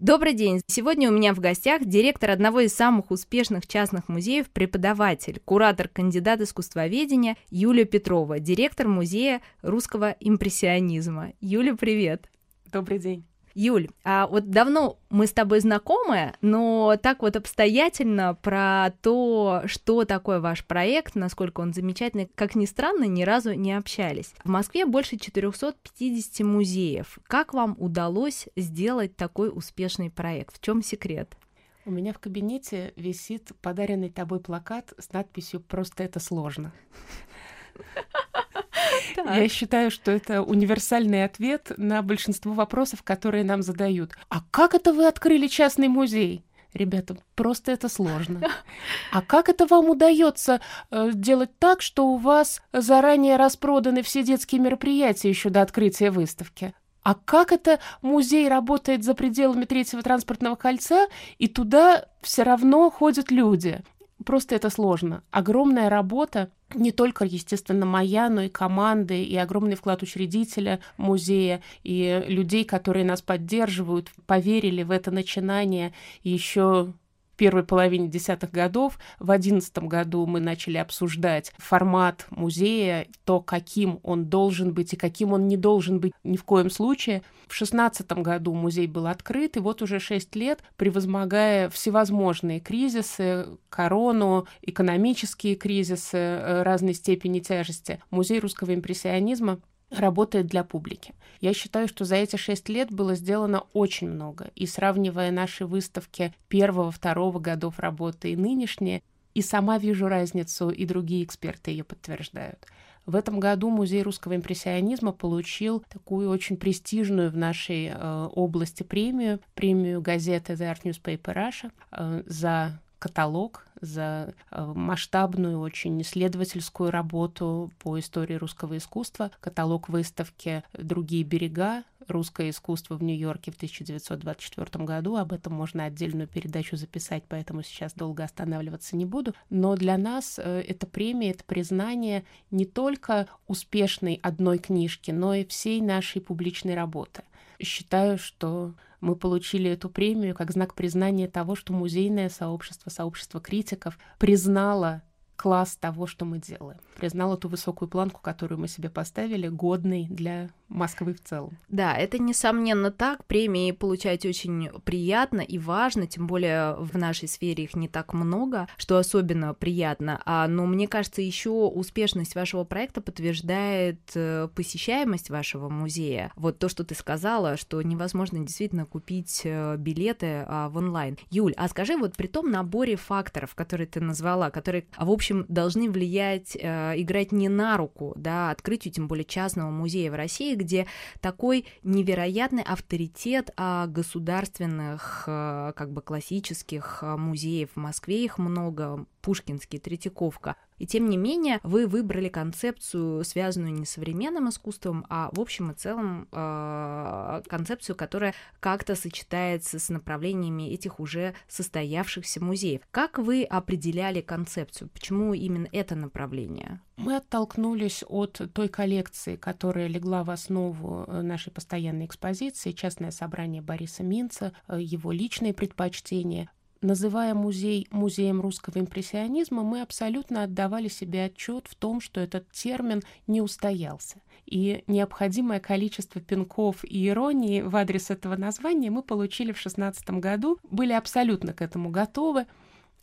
Добрый день! Сегодня у меня в гостях директор одного из самых успешных частных музеев, преподаватель, куратор, кандидат искусствоведения Юлия Петрова, директор музея русского импрессионизма. Юля, привет! Добрый день! Юль, а вот давно мы с тобой знакомы, но так вот обстоятельно про то, что такое ваш проект, насколько он замечательный, как ни странно, ни разу не общались. В Москве больше 450 музеев. Как вам удалось сделать такой успешный проект? В чем секрет? У меня в кабинете висит подаренный тобой плакат с надписью «Просто это сложно». Я считаю, что это универсальный ответ на большинство вопросов, которые нам задают. А как это вы открыли частный музей? Ребята, просто это сложно. А как это вам удается э, делать так, что у вас заранее распроданы все детские мероприятия еще до открытия выставки? А как это музей работает за пределами третьего транспортного кольца, и туда все равно ходят люди? Просто это сложно. Огромная работа, не только, естественно, моя, но и команды, и огромный вклад учредителя музея, и людей, которые нас поддерживают, поверили в это начинание еще первой половине десятых годов. В одиннадцатом году мы начали обсуждать формат музея, то, каким он должен быть и каким он не должен быть ни в коем случае. В шестнадцатом году музей был открыт, и вот уже шесть лет, превозмогая всевозможные кризисы, корону, экономические кризисы э, разной степени тяжести, музей русского импрессионизма работает для публики. Я считаю, что за эти шесть лет было сделано очень много. И сравнивая наши выставки первого, второго годов работы и нынешние, и сама вижу разницу, и другие эксперты ее подтверждают. В этом году Музей русского импрессионизма получил такую очень престижную в нашей э, области премию, премию газеты The Art Newspaper Russia э, за каталог, за э, масштабную, очень исследовательскую работу по истории русского искусства, каталог выставки «Другие берега. Русское искусство в Нью-Йорке» в 1924 году. Об этом можно отдельную передачу записать, поэтому сейчас долго останавливаться не буду. Но для нас э, эта премия, это признание не только успешной одной книжки, но и всей нашей публичной работы. Считаю, что мы получили эту премию как знак признания того, что музейное сообщество, сообщество критиков признало класс того, что мы делаем. Признал эту высокую планку, которую мы себе поставили, годной для Москвы в целом. Да, это несомненно так. Премии получать очень приятно и важно, тем более в нашей сфере их не так много, что особенно приятно. А, но мне кажется, еще успешность вашего проекта подтверждает э, посещаемость вашего музея. Вот то, что ты сказала, что невозможно действительно купить э, билеты а, в онлайн. Юль, а скажи вот при том наборе факторов, которые ты назвала, которые, в общем, должны влиять, э, играть не на руку, да, открытию, тем более частного музея в России, где такой невероятный авторитет а, государственных, а, как бы классических а, музеев в Москве, их много, Пушкинский, Третьяковка. И тем не менее, вы выбрали концепцию, связанную не с современным искусством, а в общем и целом э, концепцию, которая как-то сочетается с направлениями этих уже состоявшихся музеев. Как вы определяли концепцию? Почему именно это направление? Мы оттолкнулись от той коллекции, которая легла в основу э, нашей постоянной экспозиции, частное собрание Бориса Минца, э, его личные предпочтения называя музей музеем русского импрессионизма, мы абсолютно отдавали себе отчет в том, что этот термин не устоялся. И необходимое количество пинков и иронии в адрес этого названия мы получили в 2016 году, были абсолютно к этому готовы,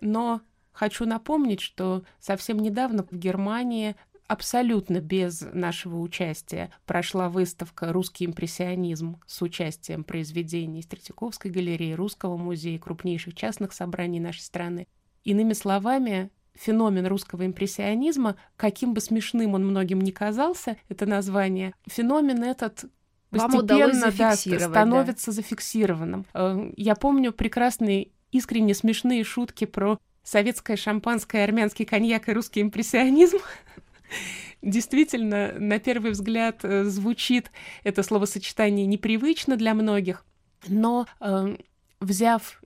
но Хочу напомнить, что совсем недавно в Германии абсолютно без нашего участия прошла выставка «Русский импрессионизм» с участием произведений из Третьяковской галереи, Русского музея, крупнейших частных собраний нашей страны. Иными словами, феномен русского импрессионизма, каким бы смешным он многим не казался, это название, феномен этот постепенно да, становится да. зафиксированным. Э, я помню прекрасные, искренне смешные шутки про советское шампанское, армянский коньяк и русский импрессионизм. Действительно, на первый взгляд э, звучит это словосочетание непривычно для многих, но э, взяв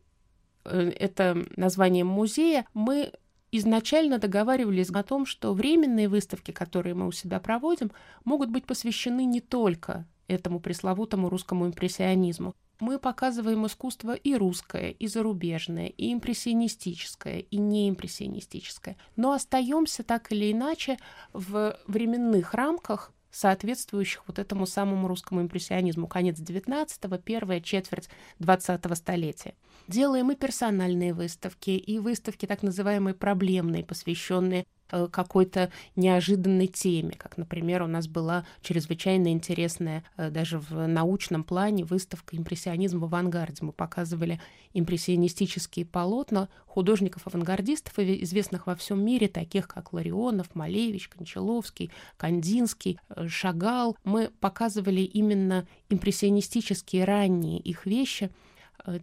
э, это название музея, мы изначально договаривались о том, что временные выставки, которые мы у себя проводим, могут быть посвящены не только этому пресловутому русскому импрессионизму. Мы показываем искусство и русское, и зарубежное, и импрессионистическое, и неимпрессионистическое. Но остаемся так или иначе в временных рамках, соответствующих вот этому самому русскому импрессионизму конец XIX, первая четверть XX столетия. Делаем и персональные выставки, и выставки так называемые проблемные, посвященные какой-то неожиданной теме, как, например, у нас была чрезвычайно интересная э, даже в научном плане выставка «Импрессионизм в авангарде». Мы показывали импрессионистические полотна художников-авангардистов, известных во всем мире, таких как Ларионов, Малевич, Кончаловский, Кандинский, э, Шагал. Мы показывали именно импрессионистические ранние их вещи,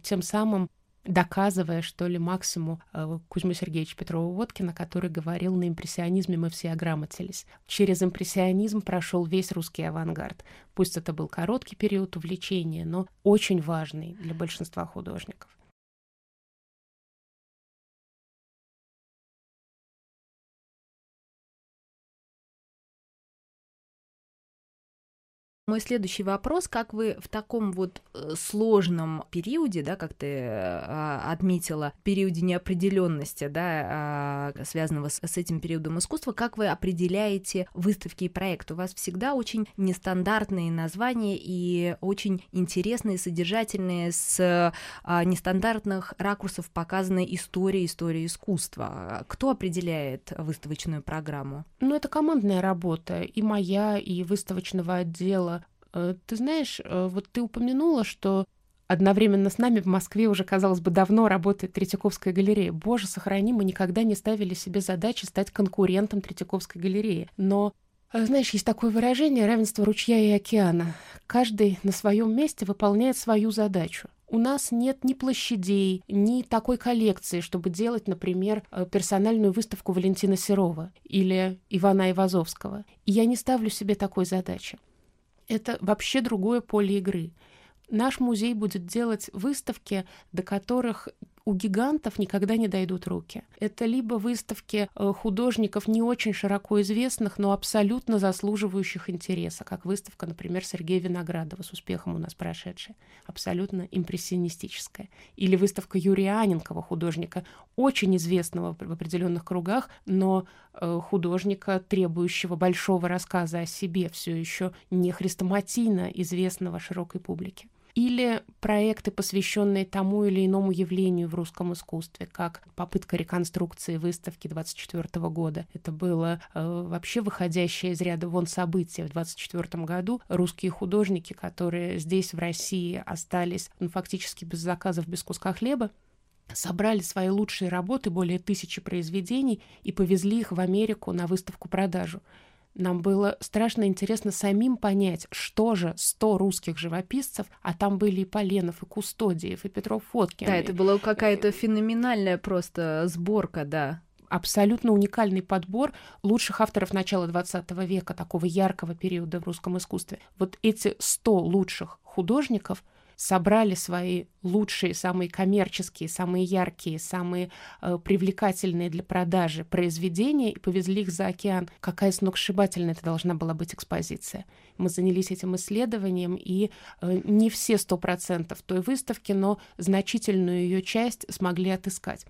тем самым доказывая, что ли, максимум э, Кузьму Сергеевича Петрова-Водкина, который говорил, на импрессионизме мы все ограмотились. Через импрессионизм прошел весь русский авангард. Пусть это был короткий период увлечения, но очень важный для большинства художников. Мой следующий вопрос, как вы в таком вот э, сложном периоде, да, как ты э, отметила, периоде неопределенности, да, э, связанного с, с этим периодом искусства, как вы определяете выставки и проекты? У вас всегда очень нестандартные названия и очень интересные, содержательные, с э, нестандартных ракурсов показанная история, история искусства. Кто определяет выставочную программу? Ну, это командная работа, и моя, и выставочного отдела, ты знаешь, э, вот ты упомянула, что одновременно с нами в Москве уже, казалось бы, давно работает Третьяковская галерея. Боже, сохрани, мы никогда не ставили себе задачи стать конкурентом Третьяковской галереи. Но э, знаешь, есть такое выражение равенство ручья и океана. Каждый на своем месте выполняет свою задачу. У нас нет ни площадей, ни такой коллекции, чтобы делать, например, персональную выставку Валентина Серова или Ивана Ивазовского. И я не ставлю себе такой задачи это вообще другое поле игры. Наш музей будет делать выставки, до которых у гигантов никогда не дойдут руки. Это либо выставки э, художников не очень широко известных, но абсолютно заслуживающих интереса, как выставка, например, Сергея Виноградова с успехом у нас прошедшая, абсолютно импрессионистическая. Или выставка Юрия Аненкова, художника, очень известного в определенных кругах, но э, художника, требующего большого рассказа о себе, все еще не хрестоматийно известного широкой публике или проекты, посвященные тому или иному явлению в русском искусстве, как попытка реконструкции выставки 24 года. Это было э, вообще выходящее из ряда вон событие. В 24 году русские художники, которые здесь, в России, остались ну, фактически без заказов, без куска хлеба, собрали свои лучшие работы, более тысячи произведений, и повезли их в Америку на выставку-продажу. Нам было страшно интересно самим понять, что же 100 русских живописцев, а там были и Поленов, и Кустодиев, и Петров Фоткин. Да, это была какая-то феноменальная просто сборка, да абсолютно уникальный подбор лучших авторов начала XX века, такого яркого периода в русском искусстве. Вот эти 100 лучших художников — собрали свои лучшие, самые коммерческие, самые яркие, самые э, привлекательные для продажи произведения и повезли их за океан. Какая сногсшибательная это должна была быть экспозиция. Мы занялись этим исследованием, и э, не все сто процентов той выставки, но значительную ее часть смогли отыскать.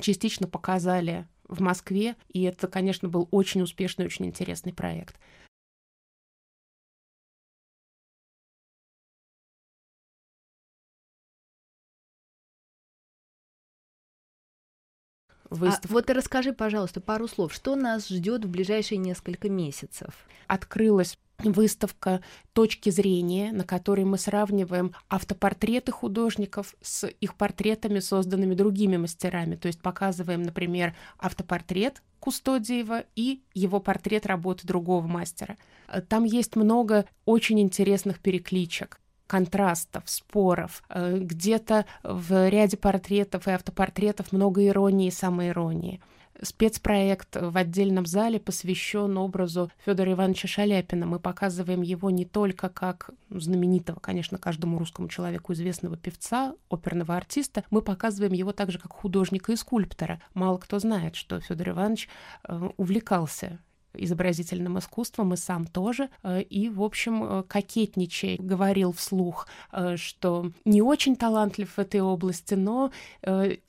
Частично показали в Москве, и это, конечно, был очень успешный, очень интересный проект. Выставка. А вот расскажи, пожалуйста, пару слов, что нас ждет в ближайшие несколько месяцев? Открылась выставка точки зрения, на которой мы сравниваем автопортреты художников с их портретами, созданными другими мастерами. То есть показываем, например, автопортрет Кустодиева и его портрет работы другого мастера. Там есть много очень интересных перекличек контрастов, споров. Э, где-то в ряде портретов и автопортретов много иронии и самоиронии. Спецпроект в отдельном зале посвящен образу Федора Ивановича Шаляпина. Мы показываем его не только как знаменитого, конечно, каждому русскому человеку известного певца, оперного артиста, мы показываем его также как художника и скульптора. Мало кто знает, что Федор Иванович э, увлекался изобразительным искусством, и сам тоже. Э, и, в общем, э, кокетничая, говорил вслух, э, что не очень талантлив в этой области, но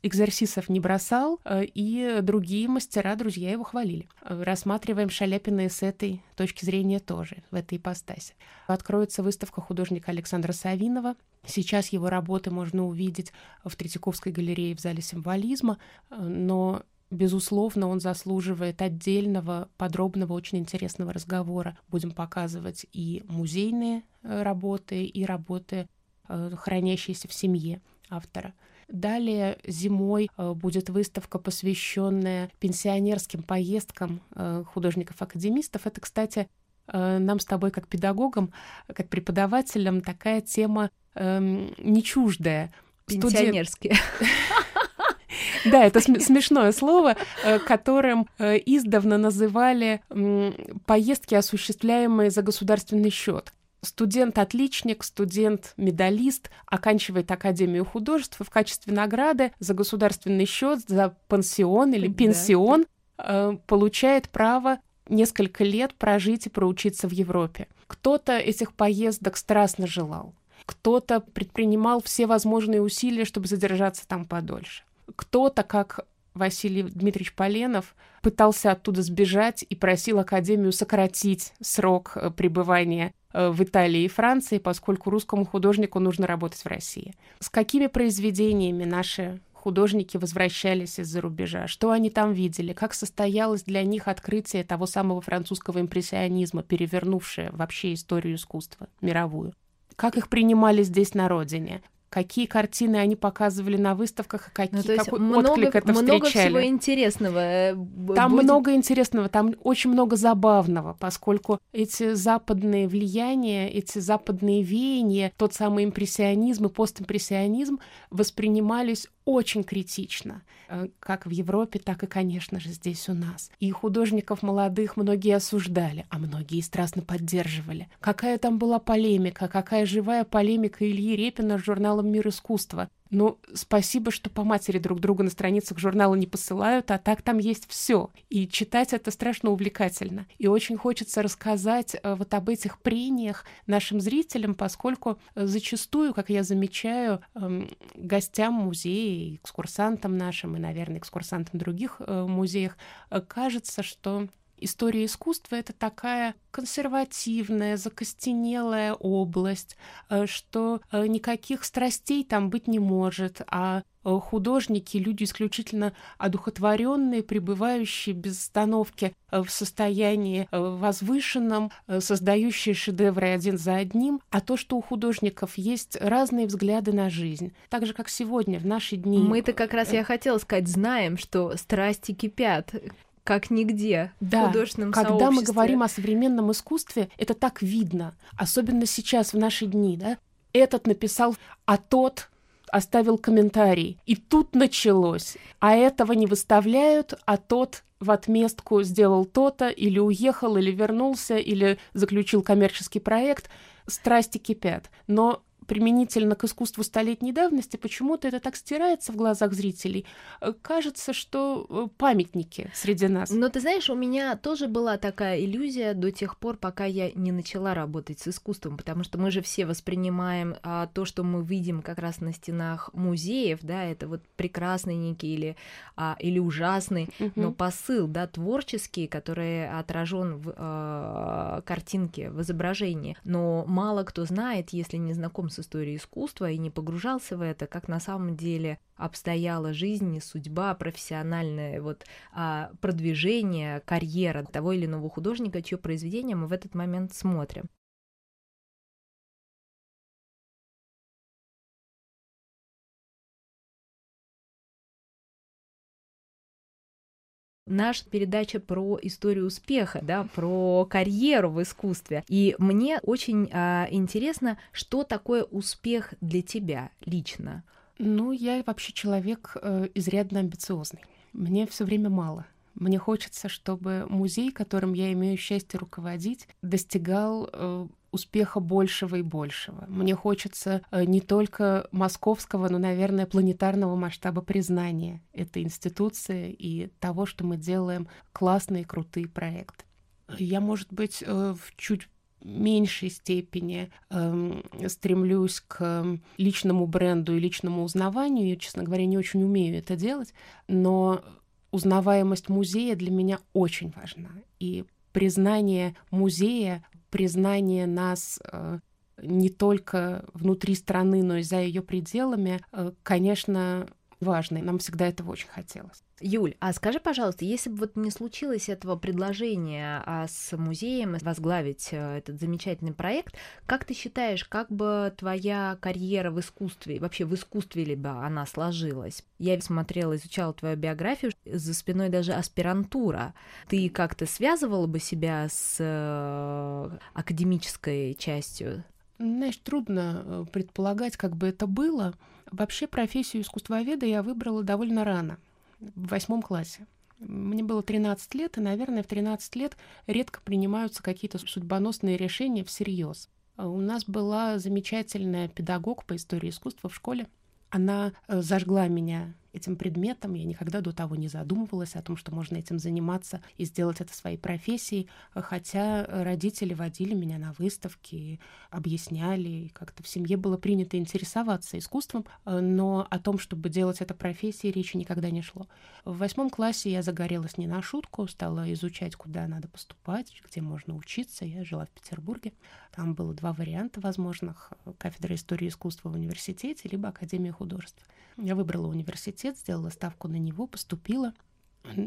экзерсисов не бросал, и другие мастера, друзья его хвалили. Рассматриваем Шаляпина с этой точки зрения тоже, в этой ипостаси. Откроется выставка художника Александра Савинова. Сейчас его работы можно увидеть в Третьяковской галерее в зале символизма, но Безусловно, он заслуживает отдельного, подробного, очень интересного разговора. Будем показывать и музейные э, работы, и работы, э, хранящиеся в семье автора. Далее зимой э, будет выставка, посвященная пенсионерским поездкам художников-академистов. Это, кстати, нам с тобой как педагогам, как преподавателям такая тема эм, не чуждая. Пенсионерские. Да, это смешное слово, э, которым э, издавна называли поездки, осуществляемые за государственный счет. Студент-отличник, студент-медалист оканчивает Академию художеств и в качестве награды за государственный счет, за пансион или пенсион э, получает право несколько лет прожить и проучиться в Европе. Кто-то этих поездок страстно желал, кто-то предпринимал все возможные усилия, чтобы задержаться там подольше кто-то, как Василий Дмитриевич Поленов, пытался оттуда сбежать и просил Академию сократить срок э, пребывания э, в Италии и Франции, поскольку русскому художнику нужно работать в России. С какими произведениями наши художники возвращались из-за рубежа, что они там видели, как состоялось для них открытие того самого французского импрессионизма, перевернувшее вообще историю искусства мировую. Как их принимали здесь на родине, какие картины они показывали на выставках, и какие, ну, какой много, отклик это много встречали. всего интересного. Э, там будет... много интересного, там очень много забавного, поскольку эти западные влияния, эти западные веяния, тот самый импрессионизм и постимпрессионизм воспринимались очень критично, э, как в Европе, так и, конечно же, здесь у нас. И художников молодых многие осуждали, а многие страстно поддерживали. Какая там была полемика, какая живая полемика Ильи Репина с журналом «Мир искусства». Ну, спасибо, что по матери друг друга на страницах журнала не посылают, а так там есть все. И читать это страшно увлекательно. И очень хочется рассказать э, вот об этих прениях нашим зрителям, поскольку э, зачастую, как я замечаю, эм, гостям музея, экскурсантам нашим и, наверное, экскурсантам других э, музеях, кажется, что история искусства — это такая консервативная, закостенелая область, э, что э, никаких страстей там быть не может, а э, художники, люди исключительно одухотворенные, пребывающие без остановки в состоянии возвышенном, создающие шедевры один за одним, а то, что у художников есть разные взгляды на жизнь, так же, как сегодня, в наши дни. Мы-то как раз, я хотела сказать, знаем, что страсти кипят, как нигде да, в художественном когда сообществе. мы говорим о современном искусстве, это так видно, особенно сейчас, в наши дни, да? Этот написал, а тот оставил комментарий. И тут началось. А этого не выставляют, а тот в отместку сделал то-то, или уехал, или вернулся, или заключил коммерческий проект. Страсти кипят. Но применительно к искусству столетней давности, почему-то это так стирается в глазах зрителей. Э, кажется, что э, памятники среди нас. Но ты знаешь, у меня тоже была такая иллюзия до тех пор, пока я не начала работать с искусством, потому что мы же все воспринимаем а, то, что мы видим как раз на стенах музеев, да, это вот прекрасный некий или, а, или ужасный, угу. но посыл, да, творческий, который отражен в а, картинке, в изображении. Но мало кто знает, если не знаком с истории искусства и не погружался в это, как на самом деле обстояла жизнь, судьба, профессиональное вот а, продвижение, карьера того или иного художника, чье произведение мы в этот момент смотрим. Наша передача про историю успеха, да, про карьеру в искусстве. И мне очень а, интересно, что такое успех для тебя лично. Ну, я вообще человек э, изрядно амбициозный. Мне все время мало. Мне хочется, чтобы музей, которым я имею счастье руководить, достигал э, успеха большего и большего. Мне хочется э, не только московского, но, наверное, планетарного масштаба признания этой институции и того, что мы делаем классные, крутые проекты. Я, может быть, э, в чуть меньшей степени э, стремлюсь к личному бренду и личному узнаванию. Я, честно говоря, не очень умею это делать, но узнаваемость музея для меня очень важна. И признание музея, признание нас э, не только внутри страны, но и за ее пределами, э, конечно, важно. И нам всегда этого очень хотелось. Юль, а скажи, пожалуйста, если бы вот не случилось этого предложения а с музеем возглавить э, этот замечательный проект, как ты считаешь, как бы твоя карьера в искусстве, вообще в искусстве ли бы она сложилась? Я смотрела, изучала твою биографию, за спиной даже аспирантура. Ты как-то связывала бы себя с э, академической частью? Знаешь, трудно э, предполагать, как бы это было. Вообще профессию искусствоведа я выбрала довольно рано — в восьмом классе. Мне было 13 лет, и, наверное, в 13 лет редко принимаются какие-то судьбоносные решения всерьез. А у нас была замечательная педагог по истории искусства в школе. Она э, зажгла меня этим предметом. Я никогда до того не задумывалась о том, что можно этим заниматься и сделать это своей профессией, хотя родители водили меня на выставки, объясняли, и как-то в семье было принято интересоваться искусством, но о том, чтобы делать это профессией, речи никогда не шло. В восьмом классе я загорелась не на шутку, стала изучать, куда надо поступать, где можно учиться. Я жила в Петербурге. Там было два варианта возможных — кафедра истории искусства в университете, либо Академия художеств. Я выбрала университет, сделала ставку на него, поступила.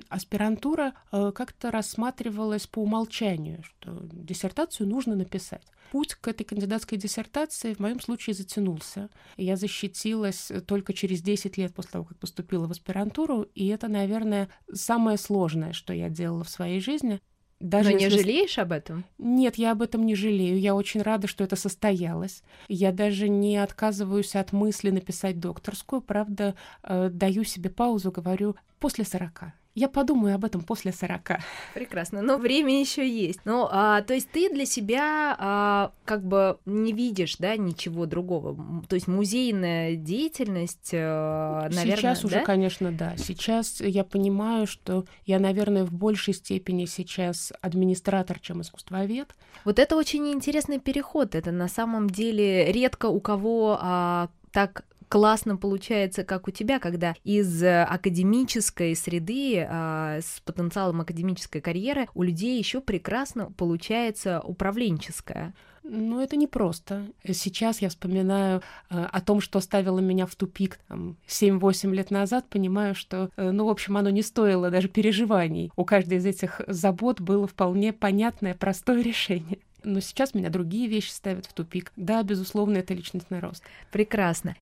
Аспирантура э, как-то рассматривалась по умолчанию, что диссертацию нужно написать. Путь к этой кандидатской диссертации в моем случае затянулся. Я защитилась только через 10 лет после того, как поступила в аспирантуру, и это, наверное, самое сложное, что я делала в своей жизни. Даже Но не если... жалеешь об этом? Нет, я об этом не жалею. Я очень рада, что это состоялось. Я даже не отказываюсь от мысли написать докторскую. Правда, э, даю себе паузу, говорю, после сорока. Я подумаю об этом после 40. Прекрасно, но время еще есть. Ну, а, то есть ты для себя а, как бы не видишь, да, ничего другого. То есть музейная деятельность, а, наверное, Сейчас да? уже, конечно, да. Сейчас я понимаю, что я, наверное, в большей степени сейчас администратор, чем искусствовед. Вот это очень интересный переход. Это на самом деле редко у кого а, так классно получается, как у тебя, когда из э, академической среды а, с потенциалом академической карьеры у людей еще прекрасно получается управленческая. Ну, это не просто. Сейчас я вспоминаю э, о том, что ставило меня в тупик там, 7-8 лет назад, понимаю, что, э, ну, в общем, оно не стоило даже переживаний. У каждой из этих забот было вполне понятное, простое решение. Но сейчас меня другие вещи ставят в тупик. Да, безусловно, это личностный рост. Прекрасно.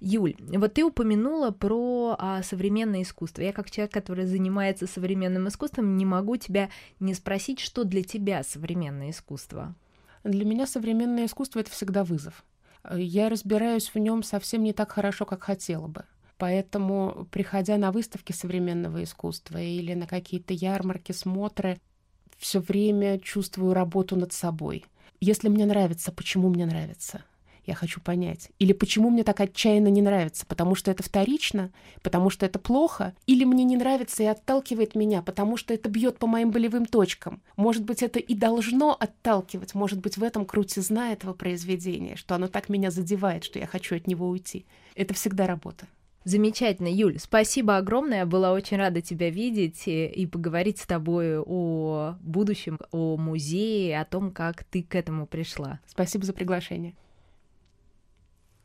Юль, вот ты упомянула про а, современное искусство. Я как человек, который занимается современным искусством, не могу тебя не спросить, что для тебя современное искусство. Для меня современное искусство это всегда вызов. Я разбираюсь в нем совсем не так хорошо, как хотела бы. Поэтому, приходя на выставки современного искусства или на какие-то ярмарки, смотры, все время чувствую работу над собой. Если мне нравится, почему мне нравится? Я хочу понять. Или почему мне так отчаянно не нравится? Потому что это вторично? Потому что это плохо? Или мне не нравится и отталкивает меня, потому что это бьет по моим болевым точкам? Может быть, это и должно отталкивать? Может быть, в этом крутизна этого произведения, что оно так меня задевает, что я хочу от него уйти? Это всегда работа. Замечательно, Юль, спасибо огромное. Я была очень рада тебя видеть и, и поговорить с тобой о будущем, о музее, о том, как ты к этому пришла. Спасибо за приглашение.